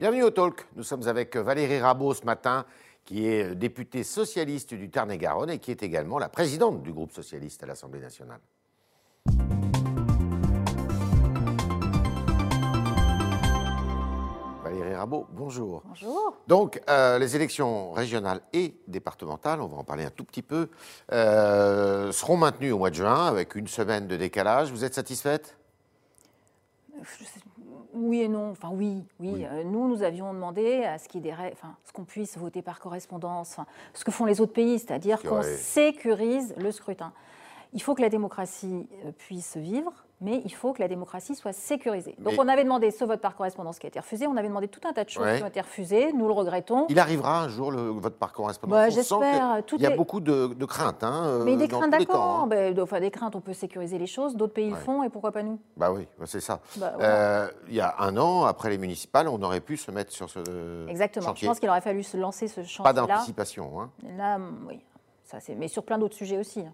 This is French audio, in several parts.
Bienvenue au Talk. Nous sommes avec Valérie Rabault ce matin, qui est députée socialiste du Tarn-et-Garonne et qui est également la présidente du groupe socialiste à l'Assemblée nationale. Valérie Rabault, bonjour. Bonjour. Donc, euh, les élections régionales et départementales, on va en parler un tout petit peu, euh, seront maintenues au mois de juin avec une semaine de décalage. Vous êtes satisfaite? Je sais- Oui et non. Enfin, oui, oui. Oui. Euh, nous, nous avions demandé à ce rè- enfin, ce qu'on puisse voter par correspondance, enfin, ce que font les autres pays, c'est-à-dire C'est qu'on sécurise le scrutin. Il faut que la démocratie euh, puisse vivre, mais il faut que la démocratie soit sécurisée. Donc, Mais- on avait demandé ce vote par correspondance qui a été refusé. On avait demandé tout un tas de choses Ouais. qui ont été refusées. Nous le regrettons. Il arrivera un jour le vote par correspondance Bah, j'espère. Il y a beaucoup de, de craintes. Hein, euh, Mais des dans craintes, d'accord. hein. Enfin, des craintes, on peut sécuriser les choses. D'autres pays Ouais. le font, et pourquoi pas nous? Bah oui, bah c'est ça. Bah. Euh, il y a un an, après les municipales, on aurait pu se mettre sur ce Exactement. chantier. Je pense qu'il aurait fallu se lancer ce Pas chantier-là. d'anticipation, hein. Là, oui. Ça. Mais sur plein d'autres sujets aussi.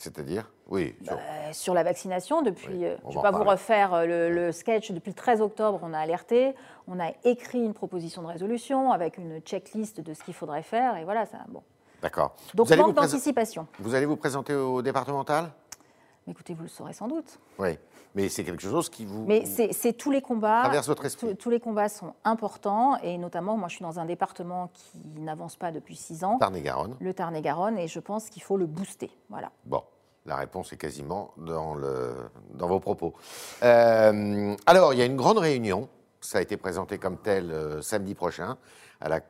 C'est-à-dire Oui, sur- Euh, sur la vaccination, depuis, Oui, euh, je ne vais pas vous refaire euh, le, le sketch, depuis le 13 octobre, on a alerté, on a écrit une proposition de résolution avec une checklist de ce qu'il faudrait faire, et voilà, ça, bon. d'accord. Donc vous, manque d'anticipation. vous allez vous présenter au départemental? Écoutez, vous le saurez sans doute. Oui, mais c'est quelque chose qui vous Mais c'est, tous les combats. traverse votre esprit. Tous, tous les combats sont importants, et notamment, moi je suis dans un département qui n'avance pas depuis six ans, Tarn-et-Garonne. le Tarn-et-Garonne, et je pense qu'il faut le booster. Voilà. Bon, la réponse est quasiment dans, le, dans vos propos. Euh, alors, il y a une grande réunion. Ça a été présenté comme tel euh, samedi prochain, à la-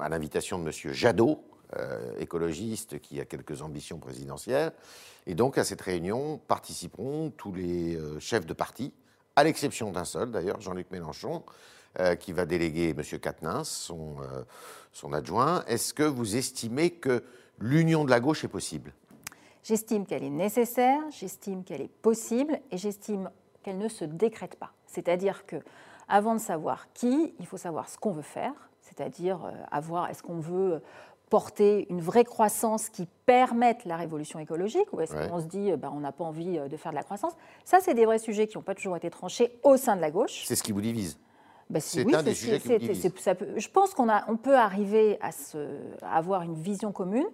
à l'invitation de M. Jadot, euh, écologiste qui a quelques ambitions présidentielles. Et donc, à cette réunion participeront tous les euh, chefs de parti, à l'exception d'un seul d'ailleurs, Jean-Luc Mélenchon, euh, qui va déléguer M. Quatennens, son, son adjoint. Est-ce que vous estimez que l'union de la gauche est possible? J'estime qu'elle est nécessaire, j'estime qu'elle est possible et j'estime qu'elle ne se décrète pas. C'est-à-dire que avant de savoir qui, il faut savoir ce qu'on veut faire, c'est-à-dire avoir est-ce qu'on veut porter une vraie croissance qui permette la révolution écologique ou est-ce Ouais. qu'on se dit ben, on n'a pas envie euh, de faire de la croissance? Ça, c'est des vrais sujets qui n'ont pas toujours été tranchés au sein de la gauche. C'est ce qui vous divise. Ben, C'est oui, un des sujets qui vous divise. c'est- ça peut- Je pense qu'on a- on peut arriver à, se- à avoir une vision commune.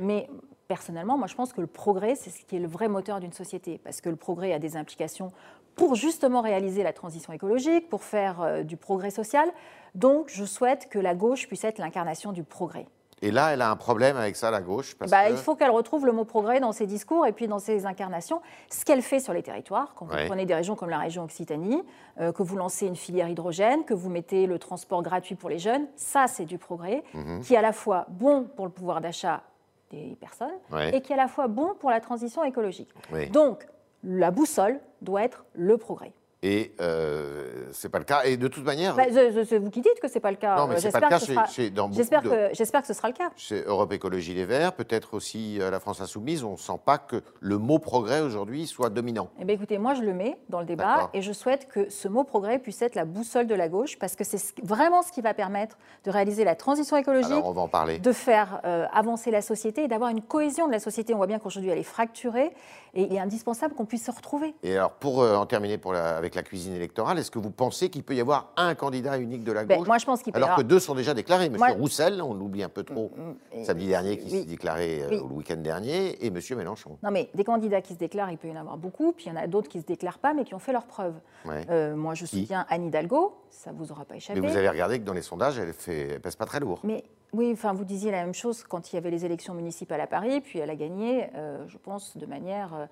Mais personnellement, moi, je pense que le progrès, c'est ce qui est le vrai moteur d'une société. Parce que le progrès a des implications pour justement réaliser la transition écologique, pour faire euh, du progrès social. Donc, je souhaite que la gauche puisse être l'incarnation du progrès. Et là, elle a un problème avec ça, la gauche. Parce Bah, que... Il faut qu'elle retrouve le mot progrès dans ses discours et puis dans ses incarnations. Ce qu'elle fait sur les territoires, quand Ouais. vous prenez des régions comme la région Occitanie, euh, que vous lancez une filière hydrogène, que vous mettez le transport gratuit pour les jeunes, ça, c'est du progrès Mhm. qui est à la fois bon pour le pouvoir d'achat des personnes Ouais. et qui est à la fois bon pour la transition écologique. Donc, la boussole doit être le progrès. Et euh, c'est pas le cas. Et de toute manière, Bah, je- je- c'est vous qui dites que c'est pas le cas. non, mais Euh, c'est pas le cas sera- J'espère de... que, j'espère que ce sera le cas. Chez Europe Écologie Les Verts, peut-être aussi la France Insoumise, on ne sent pas que le mot progrès aujourd'hui soit dominant. Eh bien, écoutez, moi, je le mets dans le débat et je souhaite que ce mot progrès puisse être la boussole de la gauche parce que c'est ce- vraiment ce qui va permettre de réaliser la transition écologique, Alors on va en parler. de faire euh, avancer la société et d'avoir une cohésion de la société. On voit bien qu'aujourd'hui, elle est fracturée et il est indispensable qu'on puisse se retrouver. Et alors pour euh, en terminer pour la- avec la cuisine électorale, est-ce que vous pensez qu'il peut y avoir un candidat unique de la Ben, gauche moi, je pense qu'il peut alors que deux sont déjà déclarés Monsieur Moi- Roussel, on l'oublie un peu trop, Et- samedi dernier, qui oui. s'est déclaré euh, Oui. le week-end dernier, et Monsieur Mélenchon. Non, mais des candidats qui se déclarent, il peut y en avoir beaucoup, puis il y en a d'autres qui ne se déclarent pas, mais qui ont fait leurs preuves. Ouais. Euh, moi, je soutiens Anne Hidalgo, ça ne vous aura pas échappé. Mais vous avez regardé que dans les sondages, elle, fait, elle pèse pas très lourd. Mais oui, enfin, vous disiez la même chose quand il y avait les élections municipales à Paris, puis elle a gagné, euh, je pense, de manière euh,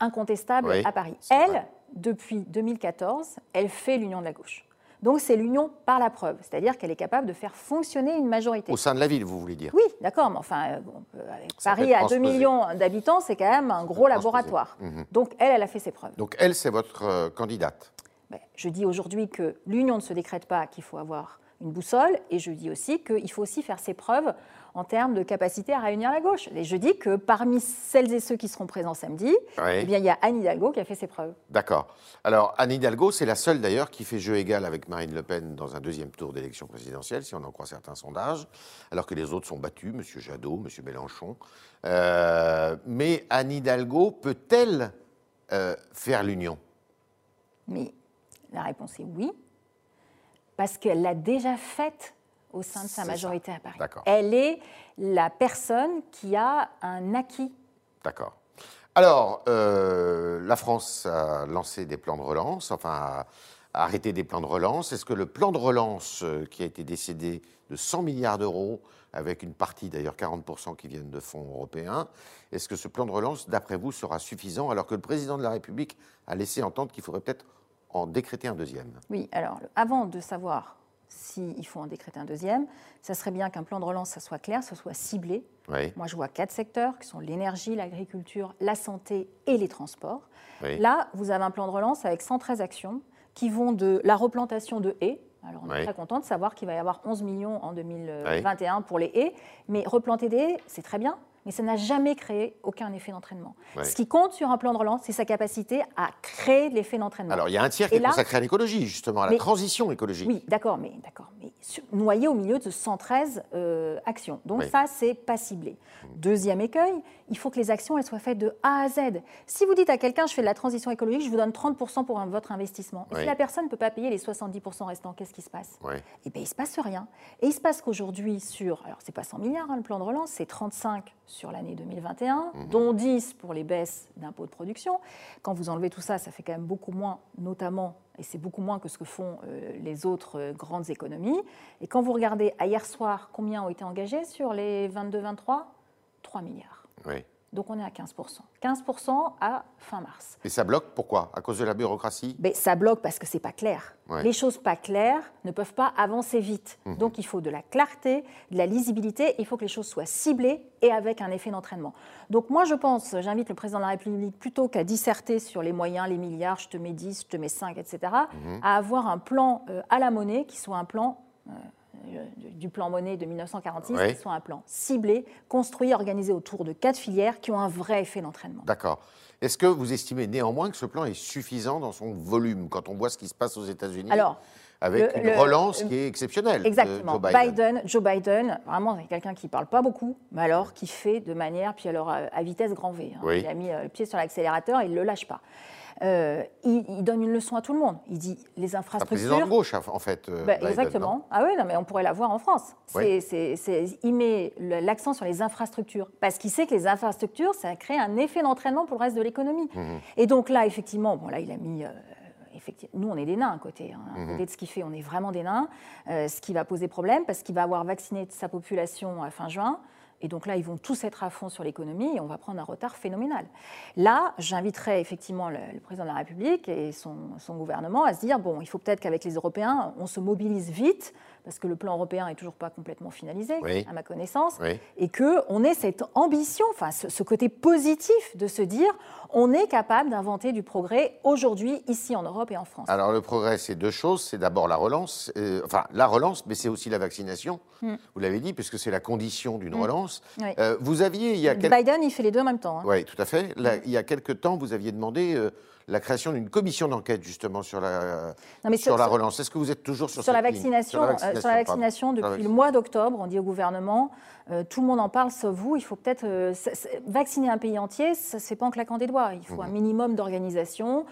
incontestable Oui, à Paris. Elle, vrai. depuis 2014, elle fait l'union de la gauche. Donc c'est l'union par la preuve, c'est-à-dire qu'elle est capable de faire fonctionner une majorité. Au sein de la ville, vous voulez dire? Oui, d'accord, mais enfin, euh, bon, euh, avec Paris à 2 transposé. millions d'habitants, c'est quand même un gros laboratoire. Mhm. Donc elle, elle a fait ses preuves. Donc elle, c'est votre euh, candidate? Ben, Je dis aujourd'hui que l'union ne se décrète pas, qu'il faut avoir une boussole, et je dis aussi qu'il faut aussi faire ses preuves en termes de capacité à réunir la gauche. Et je dis que parmi celles et ceux qui seront présents samedi, eh bien, il y a Anne Hidalgo qui a fait ses preuves. D'accord. Alors, Anne Hidalgo, c'est la seule d'ailleurs qui fait jeu égal avec Marine Le Pen dans un deuxième tour d'élection présidentielle, si on en croit certains sondages, alors que les autres sont battus, M. Jadot, M. Mélenchon. Euh, mais Anne Hidalgo peut-elle euh, faire l'union? Mais la réponse est oui. Parce qu'elle l'a déjà faite au sein de sa majorité à Paris. Elle est la personne qui a un acquis. D'accord. Alors, euh, la France a lancé des plans de relance, enfin, a, arrêté des plans de relance. Est-ce que le plan de relance euh, qui a été décédé de 100 milliards d'euros, avec une partie d'ailleurs 40% qui viennent de fonds européens, est-ce que ce plan de relance, d'après vous, sera suffisant alors que le président de la République a laissé entendre qu'il faudrait peut-être en décréter un deuxième? Oui, alors avant de savoir s'il faut en décréter un deuxième, ça serait bien qu'un plan de relance, ça soit clair, ça soit ciblé. Oui, Moi, je vois quatre secteurs qui sont l'énergie, l'agriculture, la santé et les transports. oui. Là, vous avez un plan de relance avec 113 actions qui vont de la replantation de haies. Alors, on est Oui. très content de savoir qu'il va y avoir 11 millions en 2021 pour les haies. Mais replanter des haies, c'est très bien, mais ça n'a jamais créé aucun effet d'entraînement. Ce qui compte sur un plan de relance, c'est sa capacité à créer de l'effet d'entraînement. Alors, il y a un tiers qui est là- consacré à l'écologie, justement, à la Mais- transition écologique. Oui, d'accord, mais, d'accord, mais noyé au milieu de 113 euh, actions. Donc Oui. ça, c'est pas ciblé. Deuxième écueil, il faut que les actions elles soient faites de A à Z. Si vous dites à quelqu'un, je fais de la transition écologique, je vous donne 30% pour un- votre investissement. Et Oui. si la personne ne peut pas payer les 70% restants, qu'est-ce qui se passe? Oui. eh bien, il ne se passe rien. Et il se passe qu'aujourd'hui, sur, alors c'est pas 100 milliards hein, le plan de relance, c'est 35 sur l'année 2021, Mhm. dont 10 pour les baisses d'impôts de production. Quand vous enlevez tout ça, ça fait quand même beaucoup moins, notamment, et c'est beaucoup moins que ce que font euh, les autres euh, grandes économies. Et quand vous regardez à hier soir, combien ont été engagés sur les 22-23 3 milliards. oui. Donc on est à 15%. 15% à fin mars. Et ça bloque, pourquoi? À cause de la bureaucratie? Mais ça bloque parce que c'est pas clair. Ouais. Les choses pas claires ne peuvent pas avancer vite. Mhm. Donc il faut de la clarté, de la lisibilité. Il faut que les choses soient ciblées et avec un effet d'entraînement. Donc moi je pense, j'invite le président de la République plutôt qu'à disserter sur les moyens, les milliards, je te mets 10, je te mets 5, etc., Mhm. à avoir un plan euh, à la monnaie qui soit un plan euh, du plan monnaie de 1946, Ouais. qui soit un plan ciblé, construit, organisé autour de quatre filières qui ont un vrai effet d'entraînement. D'accord. Est-ce que vous estimez néanmoins que ce plan est suffisant dans son volume quand on voit ce qui se passe aux États-unis Alors, avec le- une le- relance qui est exceptionnelle Exactement. Joe Biden? Biden. Joe Biden, vraiment, c'est quelqu'un qui parle pas beaucoup, mais alors qui fait de manière, puis alors à, vitesse grand V. hein. Oui. Il a mis euh, le pied sur l'accélérateur, il ne le lâche pas. Euh, il, il donne une leçon à tout le monde. Il dit les Un président de infrastructures. gauche, en fait. euh, Bah, Biden, exactement. Ah oui, non, mais on pourrait l'avoir en France. Oui. c'est- il met l'accent sur les infrastructures parce qu'il sait que les infrastructures, ça crée un effet d'entraînement pour le reste de l'économie. Mhm. Et donc là, effectivement, bon là, il a mis. euh, effectivement, nous, on est des nains à côté. hein. À côté de ce qu'il fait, on est vraiment des nains. Euh, ce qui va poser problème parce qu'il va avoir vacciné sa population à fin juin. Et donc là, ils vont tous être à fond sur l'économie et on va prendre un retard phénoménal. Là, j'inviterais effectivement le, président de la République et son gouvernement à se dire, bon, il faut peut-être qu'avec les Européens, on se mobilise vite, parce que le plan européen n'est toujours pas complètement finalisé, Oui. à ma connaissance, Oui. et qu'on ait cette ambition, enfin ce, ce côté positif de se dire, on est capable d'inventer du progrès aujourd'hui, ici en Europe et en France. Alors le progrès, c'est deux choses. C'est d'abord la relance, euh, enfin la relance, mais c'est aussi la vaccination. Mm. Vous l'avez dit, puisque c'est la condition d'une relance. Oui. Euh, vous aviez, il y a quelques... Biden, il fait les deux en même temps. hein. Oui, tout à fait. Là, il y a quelques temps, vous aviez demandé euh, la création d'une commission d'enquête justement sur la, Non, mais sur sur- la relance. Est-ce que vous êtes toujours sur, Sur la, ligne? Vaccination, euh, sur la vaccination, la depuis le mois d'octobre, on dit au gouvernement, euh, tout le monde en parle sauf vous, il faut peut-être euh, vacciner un pays entier, ça ne se fait pas en claquant des doigts. Il faut un minimum d'organisation, euh,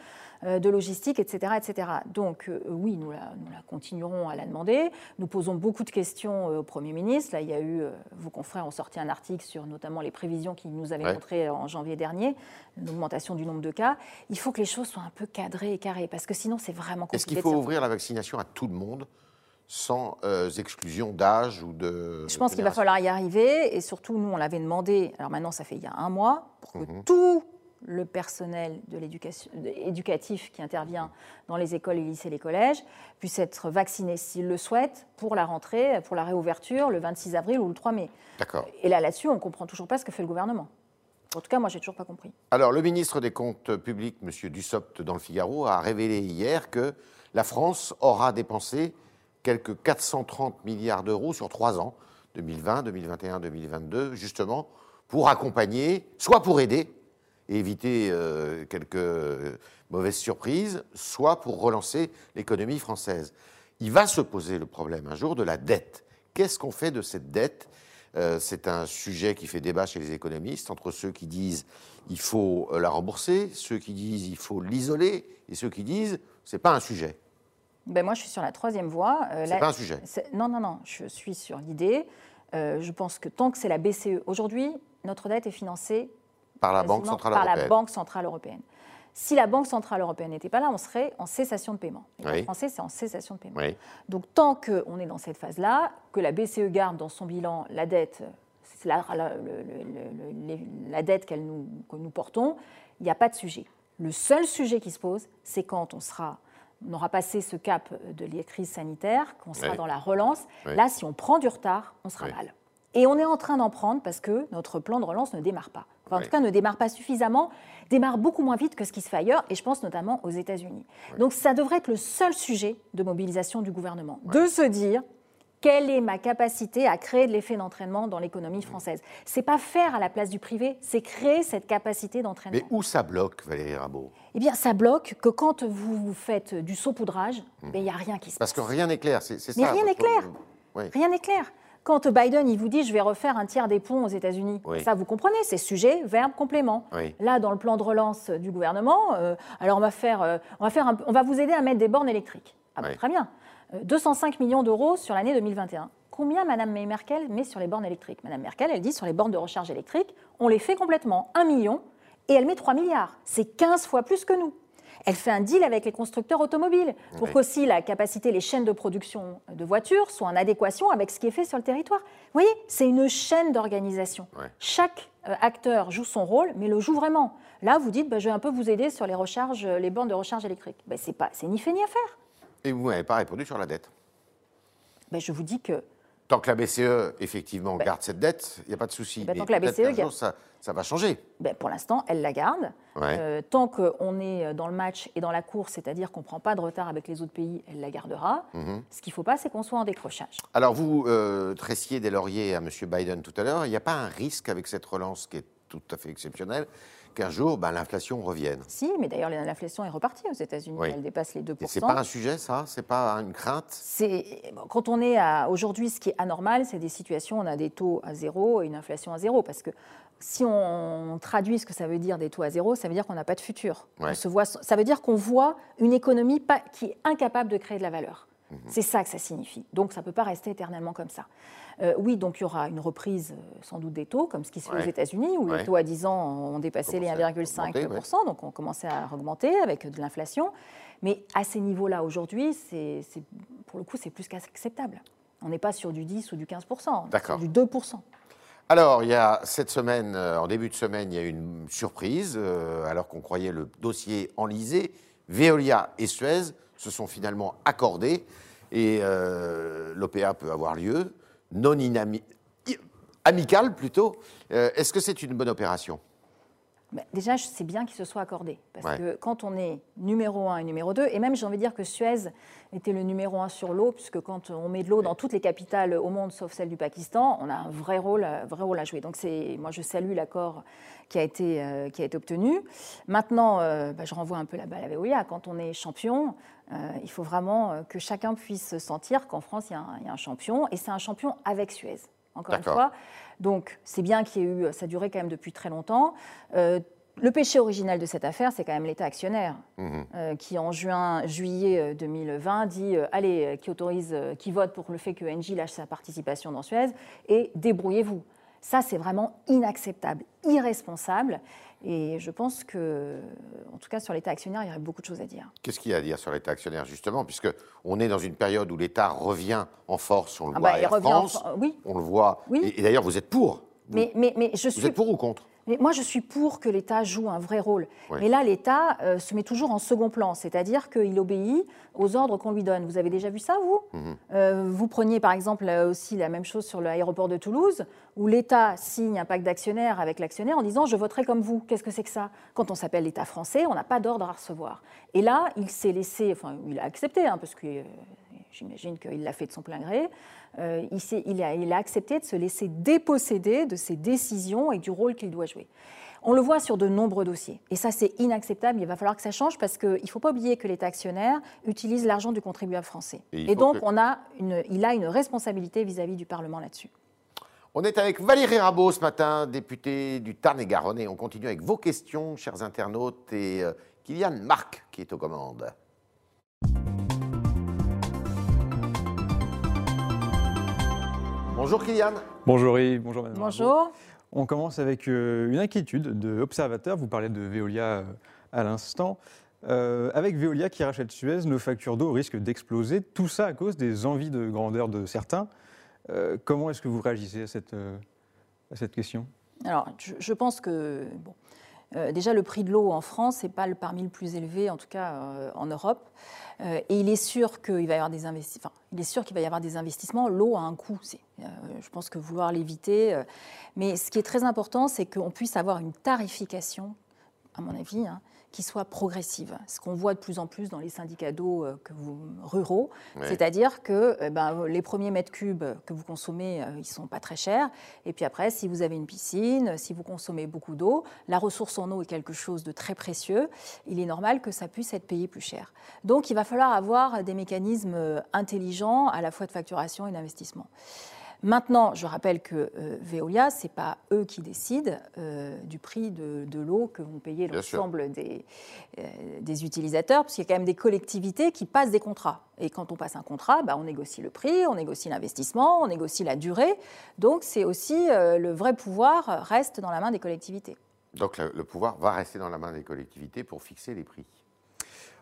de logistique, etc. etc. Donc euh, oui, nous la, nous la continuerons à la demander. Nous posons beaucoup de questions euh, au Premier ministre. Là, il y a eu, euh, vos confrères ont sorti un article sur notamment les prévisions qu'il nous avait Ouais. montrées en janvier dernier, l'augmentation du nombre de cas. Il faut que les choses soient un peu cadrées et carrées, parce que sinon c'est vraiment compliqué. Est-ce qu'il faut ouvrir la vaccination à tout le monde sans euh, exclusion d'âge ou de Je pense qu'il va falloir y arriver et surtout, nous, on l'avait demandé, alors maintenant, ça fait il y a un mois, pour que Mhm. tout le personnel de éducatif qui intervient dans les écoles, les lycées, les collèges puisse être vacciné s'il le souhaite pour la rentrée, pour la réouverture le 26 avril ou le 3 mai. D'accord. Et là, là-dessus, on ne comprend toujours pas ce que fait le gouvernement. En tout cas, moi, j'ai toujours pas compris. Alors, le ministre des Comptes publics, M. Dussopt, dans le Figaro, a révélé hier que la France aura dépensé quelques 430 milliards d'euros sur trois ans, 2020, 2021, 2022, justement, pour accompagner, soit pour aider et éviter euh, quelques mauvaises surprises, soit pour relancer l'économie française. Il va se poser le problème un jour de la dette. Qu'est-ce qu'on fait de cette dette? Euh, C'est un sujet qui fait débat chez les économistes, entre ceux qui disent il faut la rembourser, ceux qui disent il faut l'isoler, et ceux qui disent c'est pas un sujet. ben Moi, je suis sur la troisième voie. Euh, c'est pas un sujet. Non, non, non. Je suis sur l'idée. Euh, je pense que tant que c'est la BCE, aujourd'hui, notre dette est financée par la Banque Centrale par Européenne. la Banque Centrale Européenne. Si la Banque Centrale Européenne n'était pas là, on serait en cessation de paiement. En français, c'est en cessation de paiement. Donc, tant qu'on est dans cette phase-là, que la BCE garde dans son bilan la dette, la, la, la, dette nous, que nous portons, il n'y a pas de sujet. Le seul sujet qui se pose, c'est quand on sera on aura passé ce cap de la crise sanitaire, qu'on sera dans la relance. Là, si on prend du retard, on sera mal. Et on est en train d'en prendre parce que notre plan de relance ne démarre pas. Enfin, en tout cas, ne démarre pas suffisamment, démarre beaucoup moins vite que ce qui se fait ailleurs, et je pense notamment aux États-Unis. Donc ça devrait être le seul sujet de mobilisation du gouvernement, de se dire quelle est ma capacité à créer de l'effet d'entraînement dans l'économie française? C'est pas faire à la place du privé, c'est créer cette capacité d'entraînement. Mais où ça bloque, Valérie Rabault? Eh bien, ça bloque que quand vous faites du saupoudrage, mmh. ben, il n'y a rien qui se passe. Parce que rien n'est clair, c'est ça. Mais rien n'est clair. Rien n'est clair. Quand Biden il vous dit je vais refaire un tiers des ponts aux États-Unis, ça vous comprenez, c'est sujet, verbe, complément. Là, dans le plan de relance du gouvernement, euh, alors on va faire, euh, on va faire, on va vous aider à mettre des bornes électriques. Ah bah, très bien. 205 euh, millions d'euros sur l'année 2021. Combien Mme Merkel met sur les bornes électriques? Mme Merkel, elle dit sur les bornes de recharge électrique, on les fait complètement, 1 million, et elle met 3 milliards. C'est 15 fois plus que nous. Elle fait un deal avec les constructeurs automobiles pour qu'aussi la capacité, les chaînes de production de voitures soient en adéquation avec ce qui est fait sur le territoire. Vous voyez, c'est une chaîne d'organisation. Chaque euh, acteur joue son rôle, mais le joue vraiment. Là, vous dites, bah, je vais un peu vous aider sur les recharges, les bornes de recharge électrique. Ben, c'est pas, c'est ni fait ni à faire. Et vous n'avez pas répondu sur la dette? Ben, Je vous dis que. Tant que la BCE, effectivement, ben garde cette dette, il n'y a pas de souci. Ben, tant que la BCE garde. Ça, ça, va changer. Ben, pour l'instant, elle la garde. Euh, tant qu'on est dans le match et dans la course, c'est-à-dire qu'on ne prend pas de retard avec les autres pays, elle la gardera. Mhm. Ce qu'il ne faut pas, c'est qu'on soit en décrochage. Alors, vous euh, tressiez des lauriers à M. Biden tout à l'heure. Il n'y a pas un risque avec cette relance qui est tout à fait exceptionnelle qu'un jour, ben, l'inflation revienne. Si, mais d'ailleurs, l'inflation est repartie aux États-Unis. Elle dépasse les 2%. C'est pas un sujet, ça? C'est pas une crainte? C'est Quand on est à. Aujourd'hui, ce qui est anormal, c'est des situations où on a des taux à zéro et une inflation à zéro. Parce que si on traduit ce que ça veut dire des taux à zéro, ça veut dire qu'on n'a pas de futur. On se voit, ça veut dire qu'on voit une économie pas, qui est incapable de créer de la valeur. Mhm. C'est ça que ça signifie. Donc ça ne peut pas rester éternellement comme ça. Euh, oui, donc il y aura une reprise euh, sans doute des taux, comme ce qui se fait aux États-Unis, où les taux à 10 ans ont dépassé les 1,5%, donc on commençait à augmenter avec de l'inflation. Mais à ces niveaux-là, aujourd'hui, c'est, pour le coup, c'est plus qu'acceptable. On n'est pas sur du 10 ou du 15%, on est sur du 2%. Alors, il y a cette semaine, euh, en début de semaine, il y a une surprise, alors qu'on croyait le dossier enlisé. Veolia et Suez se sont finalement accordés et l'OPA peut avoir lieu non amical plutôt. Euh, est-ce que c'est une bonne opération? Déjà, c'est bien qu'ils se soient accordés. Parce que quand on est numéro un et numéro 2, et même j'ai envie de dire que Suez était le numéro un sur l'eau, puisque quand on met de l'eau dans toutes les capitales au monde, sauf celle du Pakistan, on a un vrai rôle, vrai rôle à jouer. Donc moi, je salue l'accord qui, a été, euh, qui a été obtenu. Maintenant, euh, bah, je renvoie un peu la balle à Veolia. Quand on est champion, euh, il faut vraiment que chacun puisse sentir qu'en France, il y, a un, champion, et c'est un champion avec Suez. Encore une fois, donc c'est bien qu'il y ait eu, ça durait quand même depuis très longtemps. Euh, le péché original de cette affaire, c'est quand même l'État actionnaire, mhm. euh, qui en juin, juillet 2020 dit allez, qui autorise, qui vote pour le fait que Engie lâche sa participation dans Suez, et débrouillez-vous. Ça, c'est vraiment inacceptable, irresponsable. Et je pense que, en tout cas, sur l'État actionnaire, il y aurait beaucoup de choses à dire. Qu'est-ce qu'il y a à dire sur l'État actionnaire, justement, puisqu'on est dans une période où l'État revient en force, on le ah voit bah, à France, oui. on le voit. Oui. Et, d'ailleurs, vous êtes pour. Mais, mais, mais je vous êtes pour ou contre? Mais moi, je suis pour que l'État joue un vrai rôle. Mais là, l'État euh, se met toujours en second plan, c'est-à-dire qu'il obéit aux ordres qu'on lui donne. Vous avez déjà vu ça, vous? Mhm. euh, Vous preniez par exemple aussi la même chose sur l'aéroport de Toulouse, où l'État signe un pacte d'actionnaires avec l'actionnaire en disant je voterai comme vous. Qu'est-ce que c'est que ça? Quand on s'appelle l'État français, on n'a pas d'ordre à recevoir. Et là, il s'est laissé, enfin, il a accepté, hein, parce que euh, j'imagine qu'il l'a fait de son plein gré. Euh, il, a, accepté de se laisser déposséder de ses décisions et du rôle qu'il doit jouer. On le voit sur de nombreux dossiers. Et ça, c'est inacceptable. Il va falloir que ça change parce qu'il ne faut pas oublier que l'État actionnaire utilise l'argent du contribuable français. Et, donc, on a une, il a une responsabilité vis-à-vis du Parlement là-dessus. On est avec Valérie Rabault ce matin, députée du Tarn-et-Garonne. Et on continue avec vos questions, chers internautes, et euh, Kylian Marc qui est aux commandes. Bonjour Kylian. Bonjour Yves, bonjour Madame. Bonjour. On commence avec euh, une inquiétude de observateurs. Vous parlez de Veolia euh, à l'instant. Euh, avec Veolia qui rachète Suez, nos factures d'eau risquent d'exploser. Tout ça à cause des envies de grandeur de certains. Euh, comment est-ce que vous réagissez à cette, à cette question? Alors, je, je pense que bon, euh, déjà le prix de l'eau en France n'est pas le parmi le plus élevé, en tout cas euh, en Europe. Euh, et il est sûr qu'il va y avoir des investi- enfin, il est sûr qu'il va y avoir des investissements. L'eau a un coût. je pense que vouloir l'éviter. mais ce qui est très important, c'est qu'on puisse avoir une tarification, à mon avis, hein, qui soit progressive. Ce qu'on voit de plus en plus dans les syndicats d'eau euh, que vous, ruraux, Ouais. c'est-à-dire que euh, ben, les premiers mètres cubes que vous consommez, euh, ils ne sont pas très chers. Et puis après, si vous avez une piscine, si vous consommez beaucoup d'eau, la ressource en eau est quelque chose de très précieux. Il est normal que ça puisse être payé plus cher. Donc il va falloir avoir des mécanismes euh, intelligents à la fois de facturation et d'investissement. Maintenant, je rappelle que euh, Veolia, ce n'est pas eux qui décident euh, du prix de, de l'eau que vont payer l'ensemble des, euh, des utilisateurs, parce qu'il y a quand même des collectivités qui passent des contrats. Et quand on passe un contrat, bah, on négocie le prix, on négocie l'investissement, on négocie la durée. Donc c'est aussi euh, le vrai pouvoir reste dans la main des collectivités. Donc le, le pouvoir va rester dans la main des collectivités pour fixer les prix.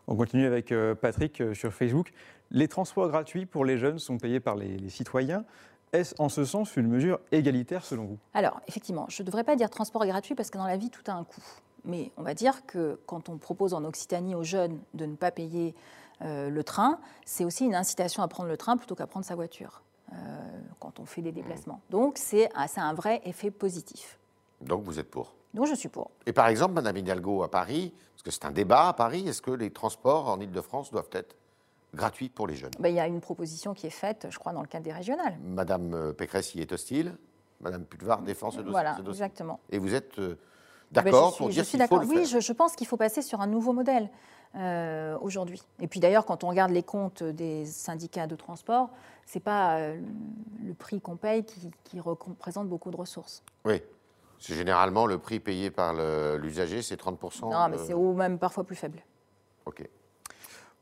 On continue avec Patrick sur Facebook. Les transports gratuits pour les jeunes sont payés par les, les citoyens. Est-ce en ce sens une mesure égalitaire selon vous? Alors, effectivement, je ne devrais pas dire transport gratuit parce que dans la vie, tout a un coût. Mais on va dire que quand on propose en Occitanie aux jeunes de ne pas payer euh, le train, c'est aussi une incitation à prendre le train plutôt qu'à prendre sa voiture euh, quand on fait des déplacements. Donc, c'est un, c'est un vrai effet positif. Donc vous êtes pour? Donc, je suis pour. Et par exemple, Madame Hidalgo à Paris, parce que c'est un débat à Paris, est-ce que les transports en Ile-de-France doivent être gratuits pour les jeunes Ben, il y a une proposition qui est faite, je crois, dans le cadre des régionales. Madame euh, Pécresse y est hostile, Madame Pulvar défend ce dossier. Voilà, ce dossier. exactement. Et vous êtes euh, Ben, d'accord pour dire je suis qu'il faut d'accord. le Oui, faire je, je pense qu'il faut passer sur un nouveau modèle euh, aujourd'hui. Et puis d'ailleurs, quand on regarde les comptes des syndicats de transport, c'est pas euh, le prix qu'on paye qui, qui représente beaucoup de ressources. Oui. C'est généralement le prix payé par l'usager, c'est 30%. non, mais euh, c'est ou même parfois plus faible. Ok.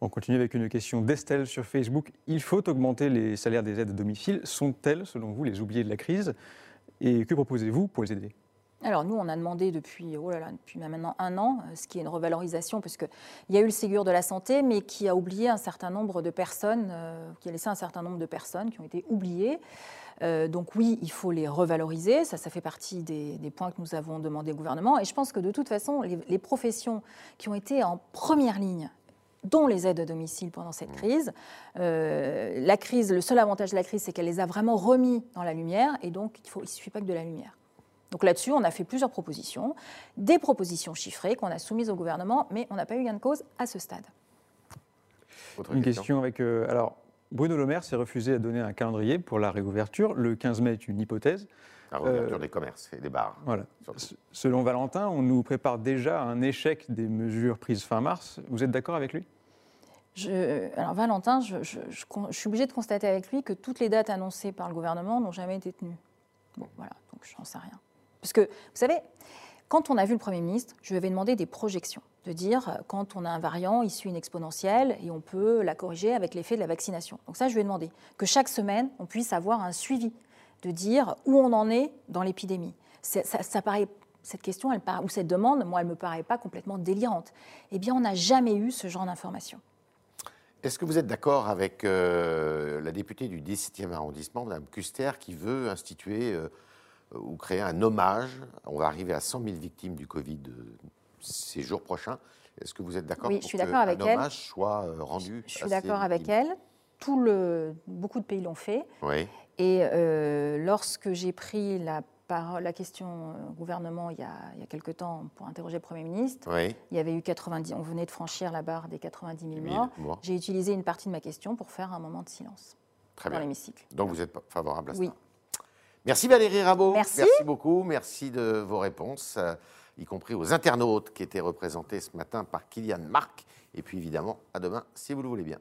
On continue avec une question d'Estelle sur Facebook. Il faut augmenter les salaires des aides à domicile. Sont-elles, selon vous, les oubliés de la crise? Et que proposez-vous pour les aider? Alors nous, on a demandé depuis, oh maintenant un an, euh, ce qui est une revalorisation, parce qu'il y a eu le Ségur de la santé, mais qui a oublié un certain nombre de personnes, euh, qui a laissé un certain nombre de personnes qui ont été oubliées. Euh, donc oui, il faut les revaloriser, ça, ça fait partie des, points que nous avons demandé au gouvernement. Et je pense que de toute façon, les professions qui ont été en première ligne dont les aides à domicile pendant cette crise. Euh, la crise, le seul avantage de la crise, c'est qu'elle les a vraiment remis dans la lumière, et donc il ne suffit pas que de la lumière. Donc là-dessus, on a fait plusieurs propositions, des propositions chiffrées qu'on a soumises au gouvernement, mais on n'a pas eu gain de cause à ce stade. Autre Une question avec. euh, alors, Bruno Le Maire s'est refusé à donner un calendrier pour la réouverture. Le 15 mai est une hypothèse. La réouverture Euh, des commerces et des bars. Voilà. Selon Valentin, on nous prépare déjà à un échec des mesures prises fin mars. Vous êtes d'accord avec lui? Je- alors Valentin, je, je- je con- je suis obligée de constater avec lui que toutes les dates annoncées par le gouvernement n'ont jamais été tenues. Bon, voilà, donc je n'en sais rien. Parce que, vous savez, quand on a vu le Premier ministre, je lui avais demandé des projections, de dire euh, quand on a un variant, il suit une exponentielle et on peut la corriger avec l'effet de la vaccination. Donc ça, je lui ai demandé que chaque semaine, on puisse avoir un suivi, de dire où on en est dans l'épidémie. Ça, ça paraît, cette question, elle paraît- ou cette demande, moi, elle ne me paraît pas complètement délirante. Eh bien, on n'a jamais eu ce genre d'informations. Est-ce que vous êtes d'accord avec euh, la députée du 17e arrondissement, Mme Custer, qui veut instituer euh, ou créer un hommage? On va arriver à 100 000 victimes du Covid euh, ces jours prochains. Est-ce que vous êtes d'accord Oui, pour je suis que avec un elle. hommage soit rendu Je suis d'accord avec elle. Tout le, beaucoup de pays l'ont fait. Oui. Et euh, lorsque j'ai pris la, parole, la question au gouvernement il y, a, il y a quelque temps pour interroger le Premier ministre, Oui. il y avait eu 90, on venait de franchir la barre des 90 000 Mille, morts. J'ai utilisé une partie de ma question pour faire un moment de silence très dans l'hémicycle. Donc vous êtes favorable à ça Oui. Merci Valérie Rabault. Merci. beaucoup. Merci de vos réponses, euh, y compris aux internautes qui étaient représentés ce matin par Kylian Marc. Et puis évidemment, à demain si vous le voulez bien.